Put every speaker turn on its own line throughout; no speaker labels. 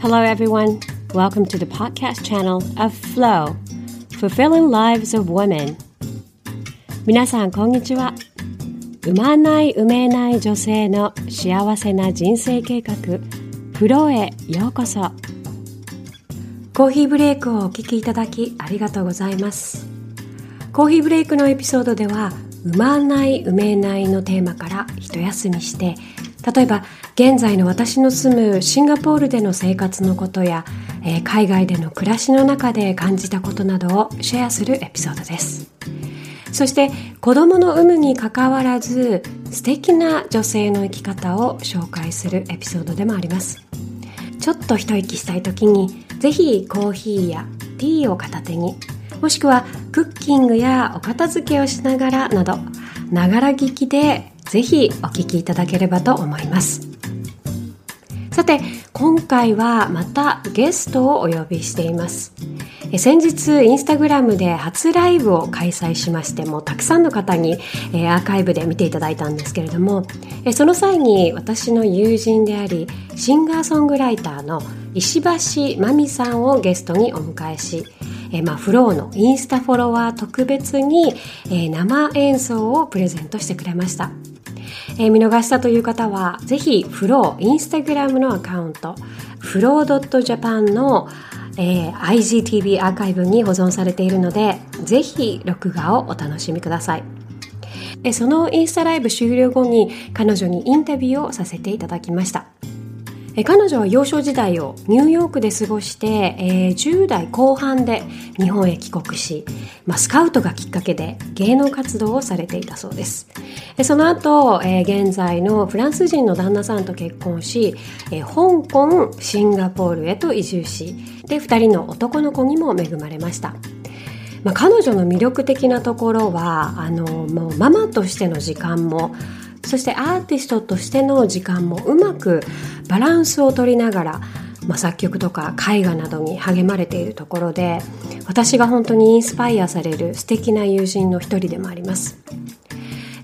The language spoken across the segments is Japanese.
Hello, everyone. Welcome to the podcast channel of Flow, Fulfilling Lives of Women. 皆さん、こんにちは。産まない産めない女性の幸せな人生計画、フローへようこそ。コーヒーブレイクをお聞きいただきありがとうございます。コーヒーブレイクのエピソードでは、産まない産めないのテーマから一休みして、例えば現在の私の住むシンガポールでの生活のことや、えー、海外での暮らしの中で感じたことなどをシェアするエピソードです。そして子供の有無にかかわらず素敵な女性の生き方を紹介するエピソードでもあります。ちょっと一息したい時にぜひコーヒーやティーを片手にもしくはクッキングやお片付けをしながらなどながら聞きでぜひお聞きいただければと思いますさて今回はまたゲストをお呼びしています先日インスタグラムで初ライブを開催しましてもたくさんの方にアーカイブで見ていただいたんですけれどもその際に私の友人でありシンガーソングライターの石橋真美さんをゲストにお迎えしえまあ、フローのインスタフォロワー特別に、え生演奏をプレゼントしてくれました。えー、見逃したという方は、ぜひ、フロー、インスタグラムのアカウント、フロー .japan の、えー、IGTV アーカイブに保存されているので、ぜひ、録画をお楽しみください。えそのインスタライブ終了後に彼女にインタビューをさせていただきました。え彼女は幼少時代をニューヨークで過ごして、えー、10代後半で日本へ帰国し、まあ、スカウトがきっかけで芸能活動をされていたそうです。その後、えー、現在のフランス人の旦那さんと結婚し、えー、香港、シンガポールへと移住し、で、2人の男の子にも恵まれました。まあ、彼女の魅力的なところは、あの、もうママとしての時間も、そしてアーティストとしての時間もうまくバランスを取りながら、まあ、作曲とか絵画などに励まれているところで私が本当にインスパイアされる素敵な友人の一人でもあります。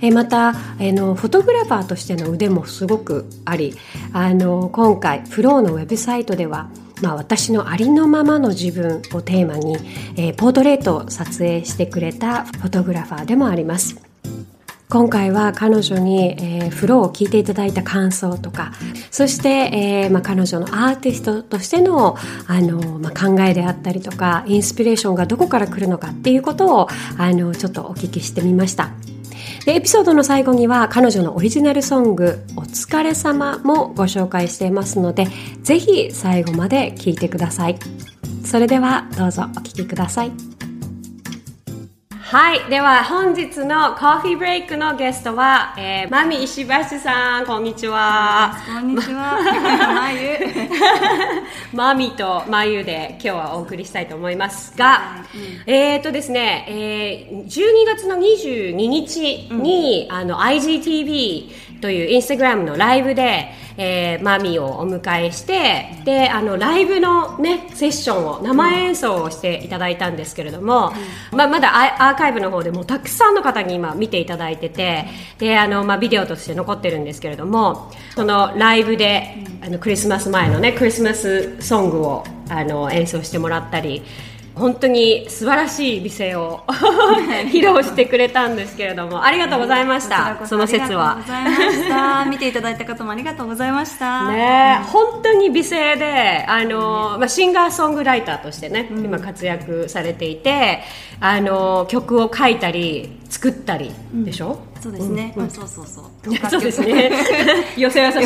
えまた、えのフォトグラファーとしての腕もすごくありあの今回フローのウェブサイトではまあ、私のありのままの自分をテーマに、えー、ポートレートを撮影してくれたフォトグラファーでもあります。今回は彼女に、えー、フローを聞いていただいた感想とか、そして、えーま、彼女のアーティストとしてのあの、ま、考えであったりとか、インスピレーションがどこから来るのかっていうことをあのちょっとお聞きしてみました。でエピソードの最後には彼女のオリジナルソング「お疲れ様もご紹介していますのでぜひ最後まで聴いてくださいそれではどうぞお聴きくださいはい。では、本日のコーヒーブレイクのゲストは、えー、マミ石橋さん、こんにちは。
こんにちは。まゆ。
マミとまゆ で今日はお送りしたいと思いますが、うん、えっ、とですね、えー、12月の22日に、うん、あの、IGTV というインスタグラムのライブで、えー、マミをお迎えしてであのライブの、ね、セッションを生演奏をしていただいたんですけれども、うん、まあ、まだアーカイブの方でもたくさんの方に今見ていただいててであの、まあ、ビデオとして残ってるんですけれどもそのライブであのクリスマス前のねクリスマスソングをあの演奏してもらったり本当に素晴らしい美声を 披露してくれたんですけれどもありがとうございました、その説は。
見ていただいた方もありがとうございました。
ね、うん、本当に美声であの、まあ、シンガーソングライターとしてね、うん、今活躍されていてあの曲を書いたり作ったりでしょ、
そうですね、うんうん、そうそうそう。
そうですね。寄せ優しい。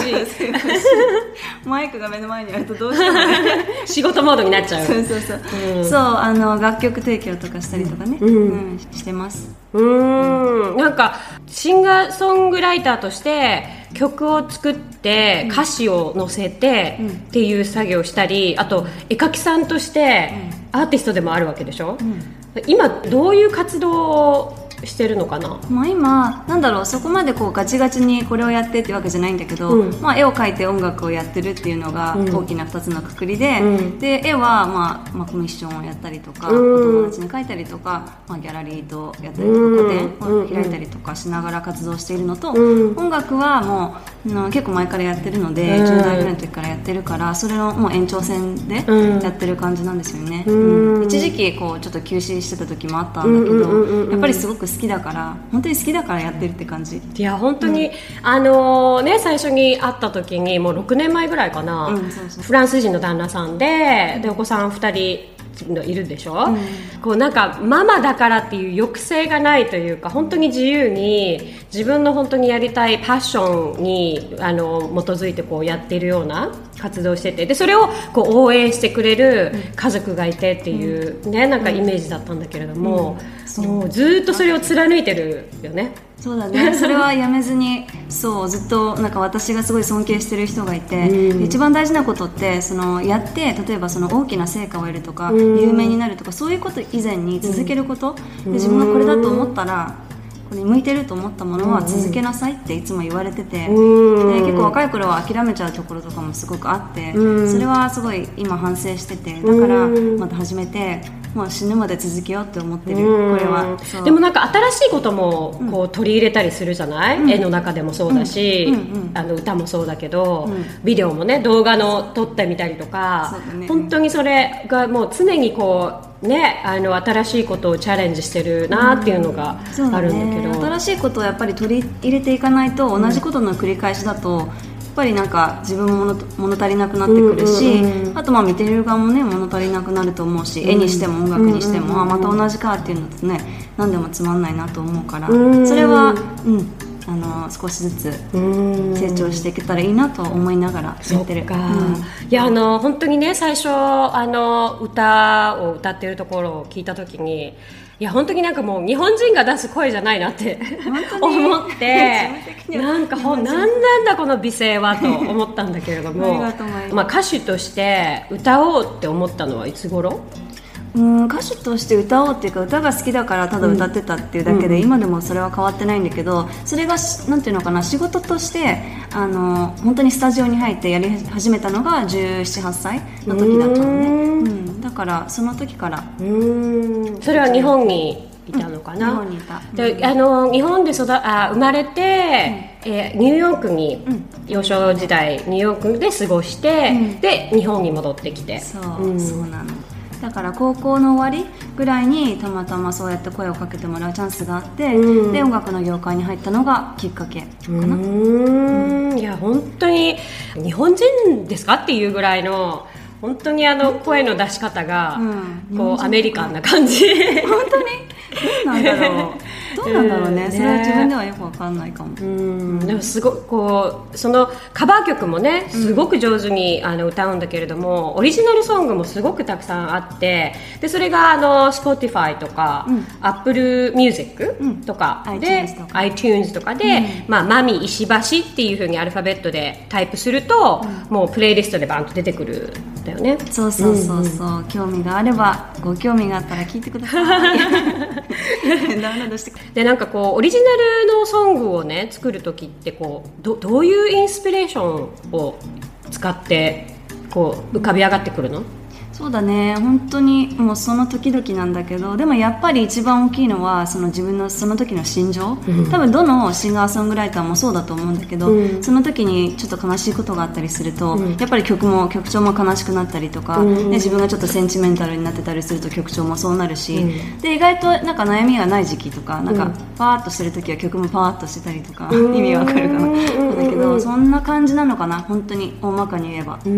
マイクが目の前にあるとどうしても、
仕事モードになっちゃう。
そうそうそう、うん、そうあの楽曲提供とかしたりとかね、うん、うん、してます。
うん。なんかシンガーソングライターとして曲を作って歌詞を載せてっていう作業をしたりあと絵描きさんとしてアーティストでもあるわけでしょ、うん、今どういう活動を
してるのかな？
まあ、今なんだろうそこまでこうガチガチにこれをやってってわけじゃないんだけど、
うん。
まあ、絵を描いて音楽をやってるっていうのが
うん。
大きな2つのくくりで,、
うん。
で絵は、まあまあ、コミッションをやったりとか、
うん。
お友達に描いたりとか、まあ、ギャラリーとやったりとか、
うん。
個展を開いたりとかしながら活動しているのと、
うん。
音楽はもううん結構前からやってるので、
うん。
10代ぐらいの時からやってるからそれのもう延長線で
うん。
やってる感じなんですよね、一時期こうちょっと休止してた時もあったんだけど、やっぱりすごく好きだから本当に好きだからやってるって感じ。
いや本当に、あのね最初に会った時にもう6年前ぐらいかな、
うんそうそう。
フランス人の旦那さんででお子さん2人のいるでしょ、こうなんかママだからっていう抑制がないというか本当に自由に自分の本当にやりたいパッションにあの基づいてこうやっているような活動をしててでそれをこう応援してくれる家族がいてっていうね、なんかイメージだったんだけれども、もうずっとそれを貫いてるよね。
そうだね。それはやめずにそうずっとなんか私がすごい尊敬してる人がいて、
うん。
一番大事なことってそのやって例えばその大きな成果を得るとか、
うん。
有名になるとかそういうこと以前に続けること、で自分がこれだと思ったらこれに向いてると思ったものは続けなさいっていつも言われてて、
うん。
で結構若い頃は諦めちゃうところとかもすごくあって、
うん。
それはすごい今反省しててだから
うん
また始めてもう死ぬまで続けようって思ってる、
うん。
これは。
でもなんか新しいこともこう取り入れたりするじゃない、絵の中でもそうだし、
うん。うん。うん。
あの歌もそうだけど、
うん。
ビデオもね動画の撮ってみたりとか、
ね。
本当にそれがもう常にこうねあの新しいことをチャレンジしてるなっていうのがあるんだけど、
ね、新しいことをやっぱり取り入れていかないと同じことの繰り返しだと、ぱりなんか自分も物物足りなくなってくるし、
うんうんうん
あとまあ見てる側もね物足りなくなると思うし、絵にしても音楽にしても、
うんうんうん
あまた同じかっていうのとね何でもつまんないなと思うから、
うん。
それは、うん、あの少しずつ
うん。
成長していけたらいいなと思いながらやってる。
か、
うん。
いやあの本当にね最初あの歌を歌ってるところを聞いた時にいや本当になんかもう日本人が出す声じゃないなって 思ってなんかほんなんなんだこの美声はと思ったんだけれども まあ、歌手として歌おうって思ったのはいつ頃？
うん歌手として歌おうっていうか歌が好きだからただ歌ってたっていうだけで、今でもそれは変わってないんだけどそれがしなんていうのかな仕事としてあの本当にスタジオに入ってやり始めたのが1718歳の時だったのね、
うん。
うん、だからその時から。
うん。それは日本にいたのか
日
な、
本にいた、
であの日本で育あ生まれて、えーニューヨークに、幼少時代ニューヨークで過ごして、
うん。
で日本に戻ってきて。
そう、
ん。
そうなのだから高校の終わりぐらいにたまたまそうやって声をかけてもらうチャンスがあって、
うん。
で音楽の業界に入ったのがきっかけかな、
うーん。いや本当に日本人ですかっていうぐらいの本当にあの声の出し方が、
うん。
こうアメリカンな感じ。
本当に？どうなんだろう どうなんだろうね。
うん
それは自分ではよくわかんないかも、
うん。でもすごいこうそのカバー曲もねすごく上手にあの歌うんだけれども、オリジナルソングもすごくたくさんあってでそれがあの Spotify とか、
うん。
Apple Music
うん。
とかで、
iTunes とか。
iTunes とかで、まあ、マミ石橋っていうふうにアルファベットでタイプすると、もうプレイリストでバンと出てくるんだよね。
そうそうそうそう、興味があればご興味があったら聞いてください。ダウンロードしてく
でなんかこうオリジナルのソングをね作る時ってこうどどういうインスピレーションを使ってこう浮かび上がってくるの？
そうだね。本当にもうその時々なんだけどでもやっぱり一番大きいのはその自分のその時の心情、多分どのシンガーソングライターもそうだと思うんだけど、
うん。
その時にちょっと悲しいことがあったりすると、
うん。
やっぱり曲も曲調も悲しくなったりとか、
うん。
で自分がちょっとセンチメンタルになってたりすると曲調もそうなるし、
うん。
で意外となんか悩みがない時期とかなんか
うん
パーッとしてる時は曲もパーッとしてたりとか、
うん。
意味わかるかな、
うん。
だけどそんな感じなのかな本当に。大まかに言えば。
で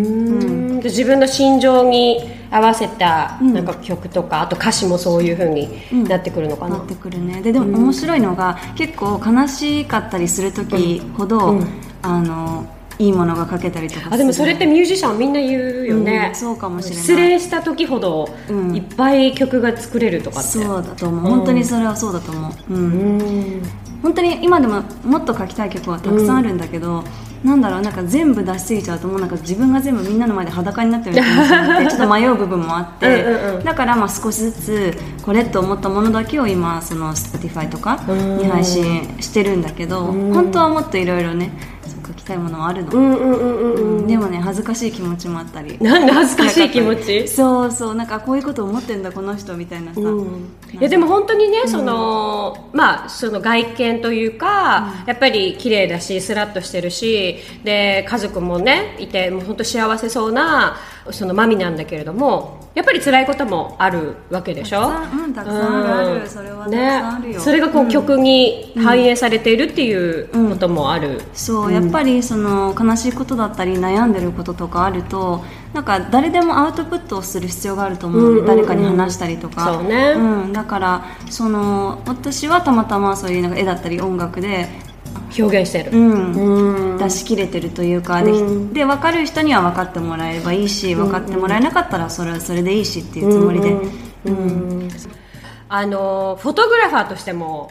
自分の心情に合わせた
うん。
なんか曲とか、あと歌詞もそういうふうになってくるのかな、
なってくるね。ででも面白いのが、結構悲しかったりする時ほど、
うん。
あのいいものが書けたりとかする。
あでもそれってミュージシャンみんな言うよね、
うんそうかもしれない。
失恋した時ほど
うん。
いっぱい曲が作れるとかって、
そうだと思う。本当にそれはそうだと思う、うん。
うん。
本本当に今でももっと書きたい曲はたくさんあるんだけど、なんだろうなんか全部出しすぎちゃうともうなんか自分が全部みんなの前で裸になってるみたいになって ちょっと迷う部分もあって。
うん
だからまあ少しずつこれと思ったものだけを今その Spotify とかに配信してるんだけど本当はもっといろいろねたいものはあるの、
うんうんうんうんうん。
でもね恥ずかしい気持ちもあったり。
なんで恥ずかしい気持ち？
そうそう。なんかこういうこと思ってんだこの人みたいなさ、
いやでも本当にね、そのまあその外見というか、やっぱり綺麗だしスラッとしてるしで家族もねいてもう本当幸せそうなそのマミなんだけれどもやっぱり辛いこともあるわけでしょ？
うんたくさんある。それはたくさんあるよ。
ね、それがこう、曲に反映されているっていうこともある、
そう、やっぱりその悲しいことだったり悩んでることとかあるとなんか誰でもアウトプットをする必要があると思う,、
うんうんうん。
誰かに話したりとか。
そうね。
ん、だからその私はたまたまそういうなんか絵だったり音楽で、
表現してる、
うん。
うん。
出し切れてるというかで,、で分かる人には分かってもらえればいいし分かってもらえなかったらそれはそれでいいしっていうつもりで、うん。
あのフォトグラファーとしても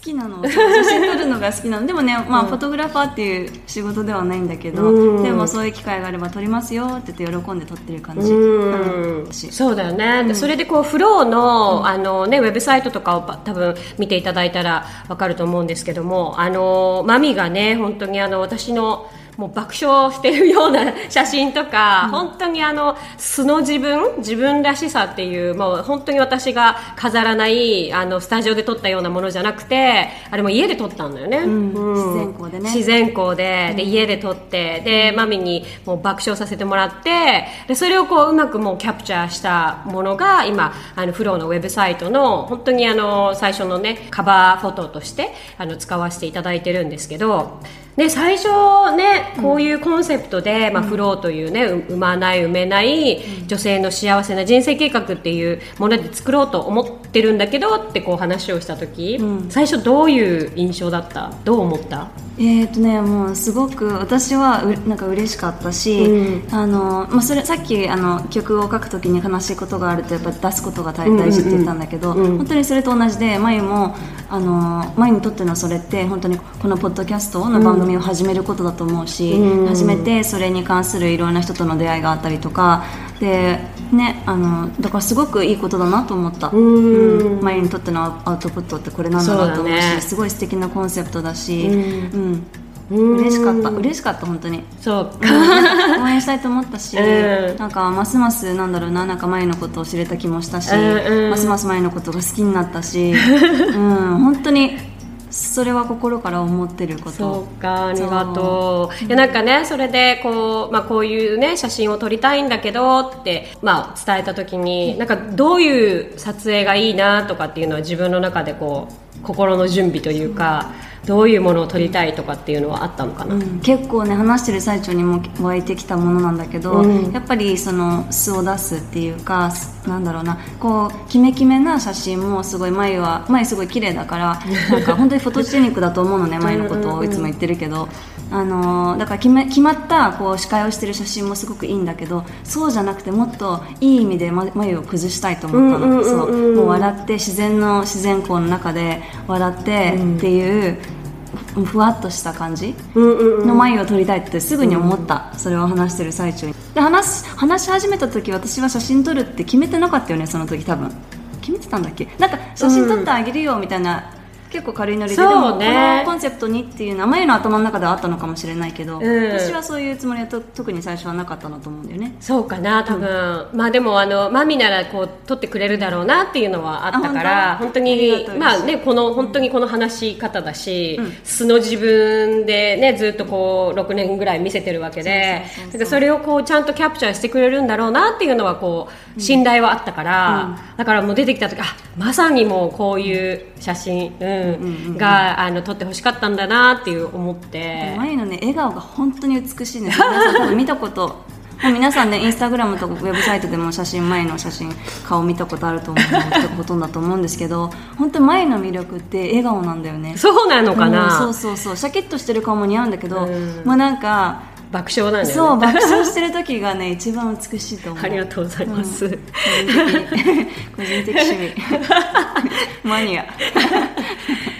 好きなの。写真撮るのが好きなの。でもね、まあフォトグラファーっていう仕事ではないんだけど、
うん。
でもそういう機会があれば撮りますよって言って喜んで撮ってる感じ、
うん。
私。
そうだよね、でそれでこうフローの,、あのね、ウェブサイトとかを多分見ていただいたら分かると思うんですけどもあのマミがね本当にあの私のもう爆笑してるような写真とか、本当にあの素の自分自分らしさっていうもう本当に私が飾らないあのスタジオで撮ったようなものじゃなくてあれも家で撮ったんだよね、うん。
自然光でね。
自然光で。で家で撮ってでマミにもう爆笑させてもらってでそれをこううまくもうキャプチャーしたものが今あのフローのウェブサイトの本当にあの最初のねカバーフォトとしてあの使わせていただいてるんですけどで最初ねこういうコンセプトで、まあ、フローというねう産まない産めない女性の幸せな人生計画っていうもので作ろうと思ってるんだけどってこう話をした時、最初どういう印象だった？どう思った？
えーとね、もうすごく私はうなんか嬉しかったし、あのまあ、それさっきあの曲を書くときに悲しいことがあるとやっぱ出すことが大大事って言ったんだけど、本当にそれと同じでまゆもあのまゆにとってのそれって本当にこのポッドキャストの番組を始めることだと思うし、始めてそれに関するいろんな人との出会いがあったりとかで、ね、あのだからすごくいいことだなと思った。うん。まゆにとってのアウトプットってこれなんだろうと思うし
ね。
すごい素敵なコンセプトだし、うん。嬉しかった。嬉しかった本当に。
そう。
応援したいと思ったし、
うん。
なんかますますなんだろうななんか前のことを知れた気もしたし、
うんうん。
ますます前のことが好きになったし、うん、本当にそれは心から思ってること。
そうかありがとう。いやなんかねそれでこう,、まあ、こういうね写真を撮りたいんだけどって、まあ、伝えた時になんかどういう撮影がいいなとかっていうのは自分の中でこう心の準備というかどういうものを撮りたいとかっていうのはあったのかな、
うん。結構ね話してる最中にも湧いてきたものなんだけど、
うん。
やっぱりその素を出すっていうかすなんだろうなこうキメキメな写真もすごい眉は眉すごい綺麗だからなんか本当にフォトジェニックだと思うのね 眉のことをいつも言ってるけど。あのーだから決め決まったこう司会をしてる写真もすごくいいんだけどそうじゃなくてもっといい意味でま眉を崩したいと思ったの、そう。もう笑って自然の自然光の中で笑ってっていう、ふわっとした感じの眉を撮りたいってすぐに思った、それを話してる最中に。で話す話し始めた時私は写真撮るって決めてなかったよねその時多分。決めてたんだっけ？なんか写真撮ってあげるよみたいな、結構軽いノリで、
そうね。
でもこのコンセプトにっていうのは眉の頭の中ではあったのかもしれないけど、
ん。
私はそういうつもりはと特に最初はなかったなと思うんだよね。
そうかな多分、まあでもあのマミならこう撮ってくれるだろうなっていうのはあったから
あ本当？
にまあねこの本当にこの話し方だし、素の自分でねずっとこう6年ぐらい見せてるわけで
そ
れをこうちゃんとキャプチャーしてくれるんだろうなっていうのはこう信頼はあったから、だからもう出てきた時あまさにもうこういう写真、うんがあの撮ってほしかったんだなっていう思って。
眉のね笑顔が本当に美しいんですよ。皆さん見たこと。もう皆さんねインスタグラムとかウェブサイトでも写真前の写真顔見たことあると思うほとんどだと思うんですけど本当に前の魅力って笑顔なんだよね。
そうなのかな、
うんそうそうそう。シャキッとしてる顔も似合うんだけど、
うん。
もうなんか
爆笑なんだよね。
そう爆笑してる時がね一番美しいと思う。
ありがとうございます、
個人的個人的趣味。マニア。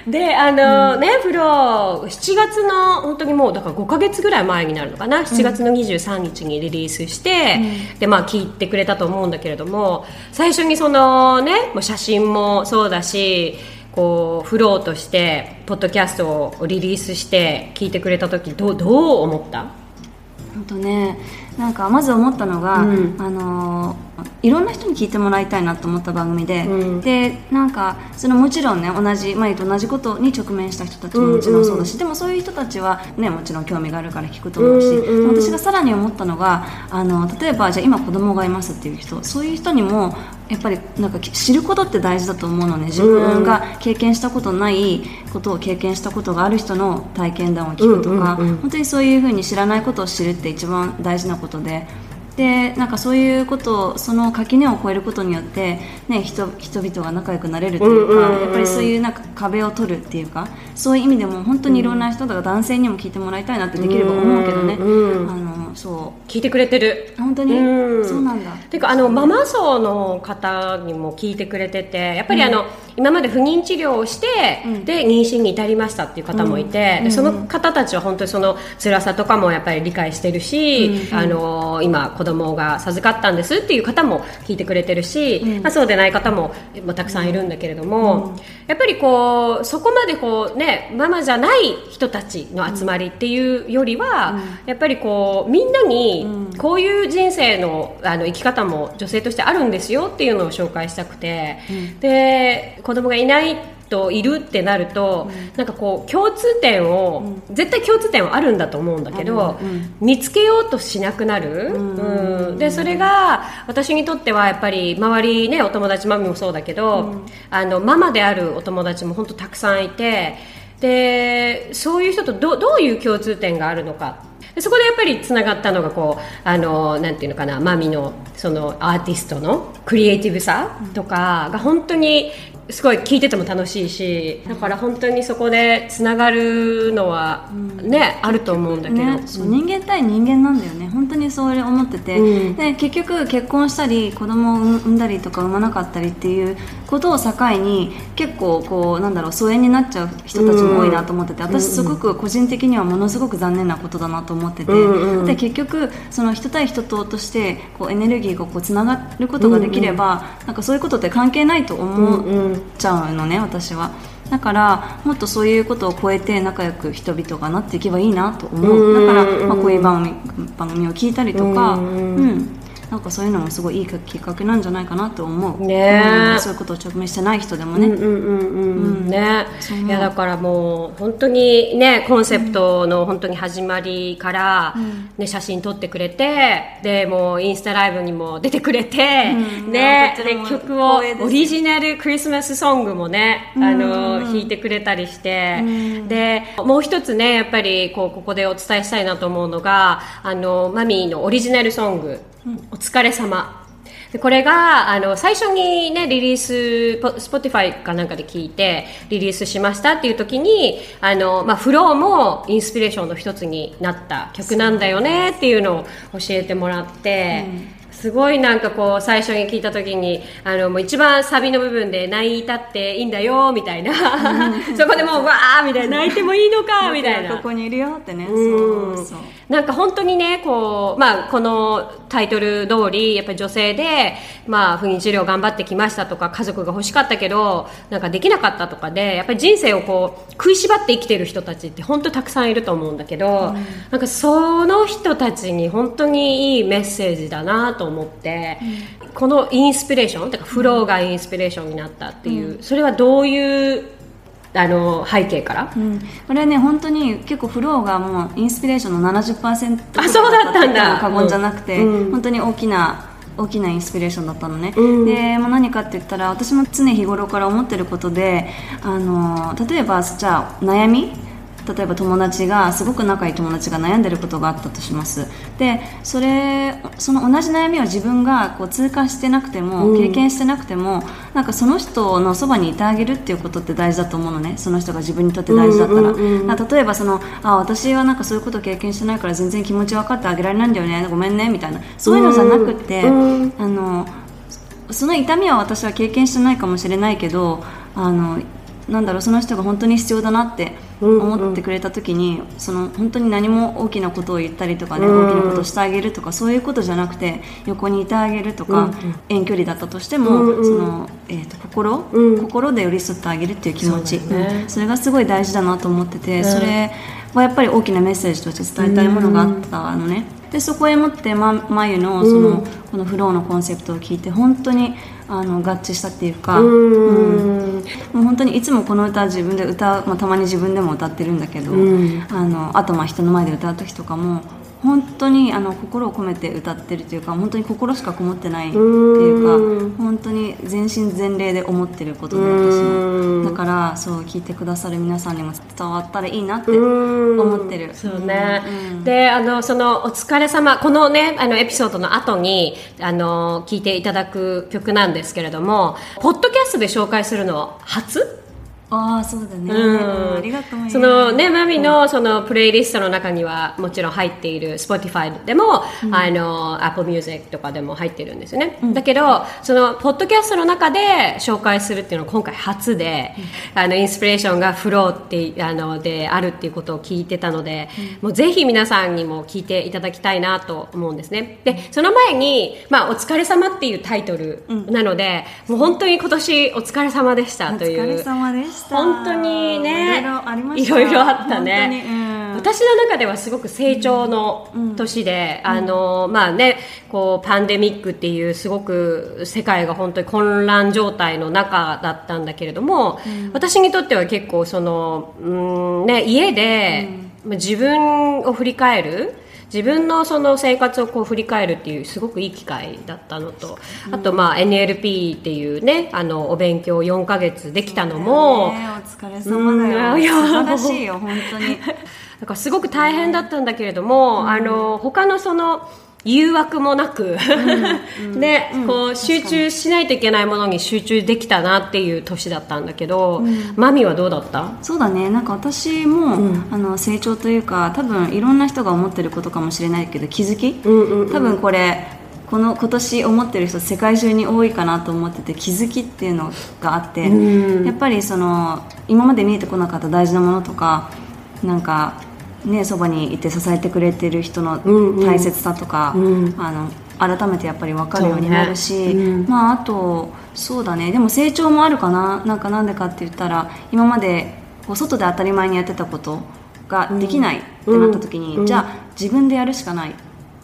であの、ねフロー7月の本当にもうだから5か月ぐらい前になるのかな？7月の23日にリリースして、うん、でまあ聞いてくれたと思うんだけれども最初にそのねもう写真もそうだしこうフローとしてポッドキャストをリリースして聞いてくれた時どうどう思った？
本当ねなんかまず思ったのが、うん、あのいろんな人に聞いてもらいたいなと思った番組で、うん、でなんかそのもちろんね同じ前と同じことに直面した人たちももちろんそうだし、うんうん、でもそういう人たちはねもちろん興味があるから聞くと思うし、うんうん、私がさらに思ったのがあの例えばじゃあ今子供がいますっていう人そういう人にもやっぱりなんか知ることって大事だと思うのね。自分が経験したことないことを経験したことがある人の体験談を聞くとか、うんうんうん、本当にそういうふうに知らないことを知るって一番大事なことで。でなんかそういうことをその垣根を越えることによって、ね、人人々が仲良くなれるというか、やっぱりそういうなんか壁を取るっていうかそういう意味でも本当にいろんな人とか男性にも聞いてもらいたいなってできれば思うけどね、うんうん、あのそう。
聞いてくれてる。
本当に、うん、そうなんだ。
ていうかあのママ層の方にも聞いてくれててやっぱりあの、うん、今まで不妊治療をして、で妊娠に至りましたっていう方もいて、でその方たちは本当にその辛さとかもやっぱり理解してるし、あの今子供が授かったんですっていう方も聞いてくれてるし、うん、まあ、そうでない方も、まあ、たくさんいるんだけれども、うん、やっぱりこうそこまでこう、ね、ママじゃない人たちの集まりっていうよりは、やっぱりこうみんなにこういう人生のあの生き方も女性としてあるんですよっていうのを紹介したくて、で子供がいないといるってなると、うん、なんかこう共通点を、うん、絶対共通点はあるんだと思うんだけど、うん、見つけようとしなくなる、うん。でそれが私にとってはやっぱり周りねお友達マミもそうだけど、あのママであるお友達も本当たくさんいてでそういう人とどどういう共通点があるのか。そこでやっぱりつながったのがこうあのなんていうのかなマミのそのアーティストのクリエイティブさとかが本当にすごい聞いてても楽しいしだから本当にそこでつながるのはね、うん、あると思うんだけど、ね、
そう人間対人間なんだよね。本当にそれ思ってて、うん、で結局結婚したり子供を産んだりとか産まなかったりっていうことを境に結構こうなんだろう疎遠になっちゃう人たちも多いなと思ってて、私すごく個人的にはものすごく残念なことだなと思ってて、うんうん、で結局その人対人ととしてこうエネルギーがこうつながることができれば、うんうん、なんかそういうことって関係ないと思うちゃうのね私は。だからもっとそういうことを超えて仲良く人々がなっていけばいいなと思う。だから、まあ、こういう番組番組を聞いたりとか、うん、なんかそういうのもすごいいいきっかけなんじゃないかなと思う、ね、うん、そういうことを直面してない人でもね。
ねいやだからもう本当にねコンセプトの本当に始まりから、ね、写真撮ってくれてでもうインスタライブにも出てくれて、ねで曲をオリジナルクリスマスソングもね、あの弾いてくれたりして、でもう一つねやっぱりこうここでお伝えしたいなと思うのがあのマミーのオリジナルソング。お疲れ様。でこれがあの最初に、ね、リリース Spotify かなんかで聞いてリリースしましたっていう時にあの、まあ、フローもインスピレーションの一つになった曲なんだよねっていうのを教えてもらって。うん。すごいなんかこう最初に聞いた時にあのもう一番サビの部分で泣いたっていいんだよみたいな。そこでもうわーみたいな。泣いてもいいのかみたいな。
ここにいるよってね。そう
そうなんか本当にねこう、まあ、このタイトル通りやっぱり女性で、まあ、不妊治療頑張ってきましたとか家族が欲しかったけどなんかできなかったとかでやっぱり人生をこう食いしばって生きてる人たちって本当たくさんいると思うんだけど、うん、なんかその人たちに本当にいいメッセージだなと思って、うん、このインスピレーションとかフローがインスピレーションになったっていう、うん、それはどういうあの背景から、
うん、これはね本当に結構フローがもうインスピレーションの70%
あそうだったんだ。
過言じゃなくて、うん、本当に大きな大きなインスピレーションだったのね、うん、で、まあ、何かって言ったら私も常日頃から思ってることであの例えばじゃあ悩み例えば友達がすごく仲いい友達が悩んでることがあったとします。でそれその同じ悩みを自分がこう通過してなくても、経験してなくてもなんかその人のそばにいてあげるっていうことって大事だと思うのね。その人が自分にとって大事だったら,、例えばそのあ私はなんかそういうこと経験してないから全然気持ち分かってあげられないんだよね。ごめんねみたいな。そういうのじゃなくて、あのその痛みは私は経験してないかもしれないけどあのなんだろうその人が本当に必要だなって思ってくれた時に、その本当に何も大きなことを言ったりとかね、大きなことをしてあげるとかそういうことじゃなくて横にいてあげるとか、遠距離だったとしても、そのえー、と心、心で寄り添ってあげるっていう気持ち。そ,、ね。それがすごい大事だなと思ってて、それはやっぱり大きなメッセージとして伝えたいものがあったのね。でそこへもってま眉のその、このフローのコンセプトを聞いて本当にあの合致したっていうか、うん、もう本当にいつもこの歌自分で歌う、まあ、たまに自分でも歌ってるんだけど、あのあとまあ人の前で歌う時とかも本当にあの心を込めて歌ってるというか本当に心しかこもってないっていうか本当に全身全霊で思ってることで私も。だからそう聞いてくださる皆さんにも伝わったらいいなって思ってる。
そうね、であのその「お疲れ様このねあのエピソードの後にあの聞いていただく曲なんですけれどもポッドキャストで紹介するの初？
ああそうだね、うん、ありがとう
そのねマミのそのプレイリストの中にはもちろん入っている Spotify でも、うん、あの Apple Music とかでも入ってるんですよね、うん、だけどそのポッドキャストの中で紹介するっていうのは今回初で、あのインスピレーションがフローってあのであるっていうことを聞いてたので、もうぜひ皆さんにも聞いていただきたいなと思うんですね。でその前に、まあ、お疲れ様っていうタイトルなので、もう本当に今年お疲れ様でしたという。
お疲れ様でした
本当にね
い
ろいろあったね、うん、私の中ではすごく成長の年で、うん、あのまあねこうパンデミックっていうすごく世界が本当に混乱状態の中だったんだけれども、うん、私にとっては結構その、うんね、家で、自分を振り返る自分のその生活をこう振り返るっていうすごくいい機会だったのと、あとまあ NLP っていうねあのお勉強4か月できたのも、
ね、お疲れ様だよ、うん、素晴らしいよ本当に。
だからすごく大変だったんだけれども、うん、あの他のその誘惑もなくで、こう集中しないといけないものに集中できたなっていう年だったんだけど、うん、マミはどうだった？
そうだね。なんか私も、うん、あの成長というか多分いろんな人が思ってることかもしれないけど気づき、うんうんうん、多分これこの今年思ってる人世界中に多いかなと思ってて気づきっていうのがあって、うん、やっぱりその今まで見えてこなかった大事なものとかなんかね、そばにいて支えてくれてる人の大切さとか、うん。うん、あの改めてやっぱり分かるようになるし、ねうん、まあ、あとそうだね。でも成長もあるかな。なんかなんでかって言ったら今までこう外で当たり前にやってたことができないってなった時に、うん、じゃあ自分でやるしかないっ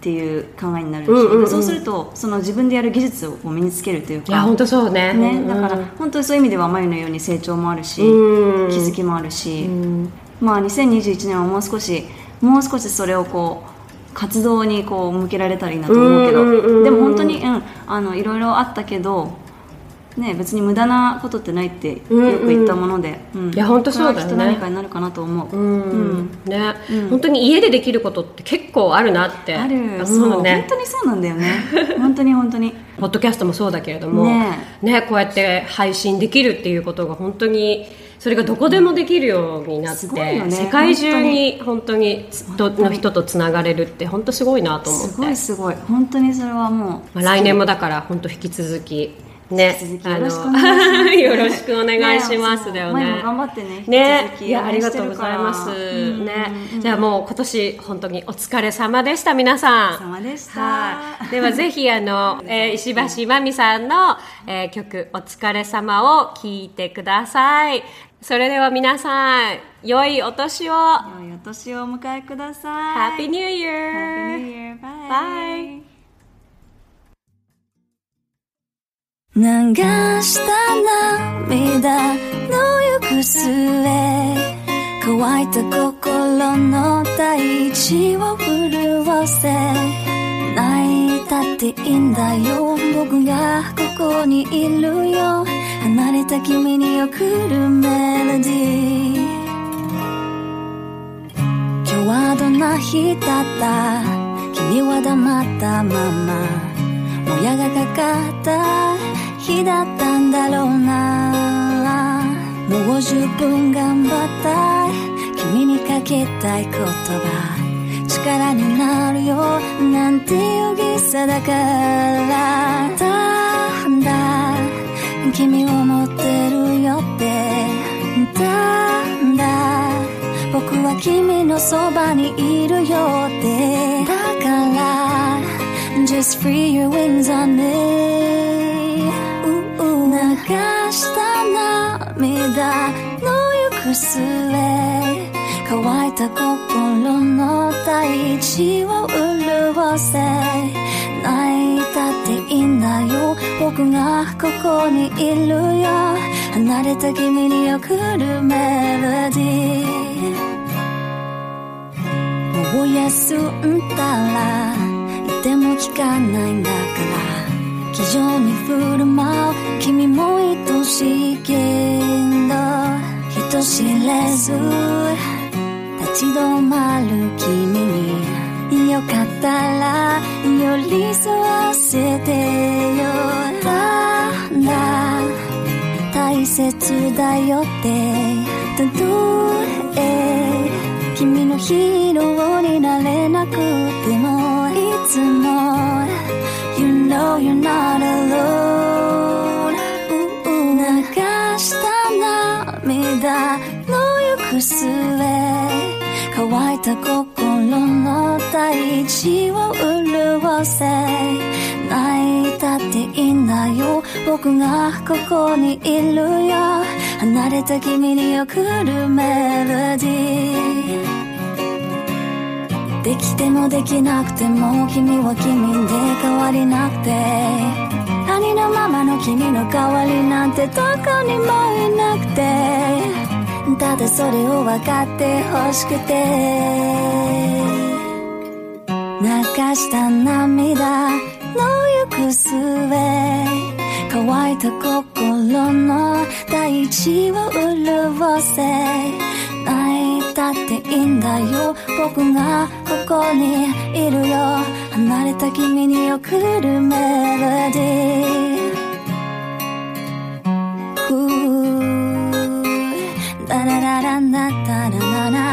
ていう考えになるし、うんうん、そうするとその自分でやる技術を身につけるというかい
や本当そうね。
ね。だから本当にそういう意味では眉のように成長もあるし、気づきもあるし。まあ、2021年はもう少しもう少しそれをこう活動にこう向けられたらいいなと思うけど。でも本当に、うん、あのいろいろあったけどね、別に無駄なことってないってよく言ったもので、
うんうん、いや本当そうだよね。
何かになるかなと思う、うん。う
ん、ね、うん、本当に家でできることって結構あるなって。
ある。そう、ね、本当にそうなんだよね。本当に本当に。
ポッドキャストもそうだけれども。ね。ねこうやって配信できるっていうことが本当にそれがどこでもできるようになって、ね、世界中に本当に人の人とつながれるって本当すごいなと思って
すごいすごい本当にそれはもう、
まあ、来年もだから本当引き続きね、
よろしくお願いします。
よろしくお願いしますだよね。
頑張ってね。
ね、いやありがとうございます。ね、じゃあもう今年本当にお疲れ様でした皆さ
ん。様でした。
ではぜひあの、えー、石橋真美さんの、えー、曲お疲れ様を聞いてください。それでは皆さん、良いお年を。
良いお年をお迎えくださ
い。Happy New Year!
Happy New Year!
Bye!
流した涙の行く末乾いた心の大地を潤せ泣いたっていいんだよ僕がここにいるよ離れた君に送るメロディー。今日はどんな日だった？君は黙ったまま。もやがかかった。日だったんだろうな。もう十分頑張った。君にかけたい言葉。力になるよ。なんて容疑さだから。君を持ってるよって。は君のそばにいるよって。だから Just free your wings on me 流した涙の行く末。乾いた心の大地を潤せ。泣いいんだよ。僕がここにいるよ。離れた君に送るメロディー。もう休んだらいても聞かないんだから。気丈に振る舞う君も愛しいけど人知れず。立ち止まる君によかったら寄り添わせてよ。ただ大切だよって。たとえ君のヒーローになれなくてもいつも。You know you're not alone 流した涙。の行く末乾いた心。大地を潤せ泣いたっていいんだよ。僕がここにいるよ。離れた君に送るメロディー。できてもできなくても君は君で変わりなくて。ありのままの君の代わりなんてどこにもいなくて。ただそれを分かってほしくて。した涙の行く末乾いた心の大地を潤せ泣いたっていいんだよ。僕がここにいるよ。離れた君に送るメロディー。ダラララなったらなら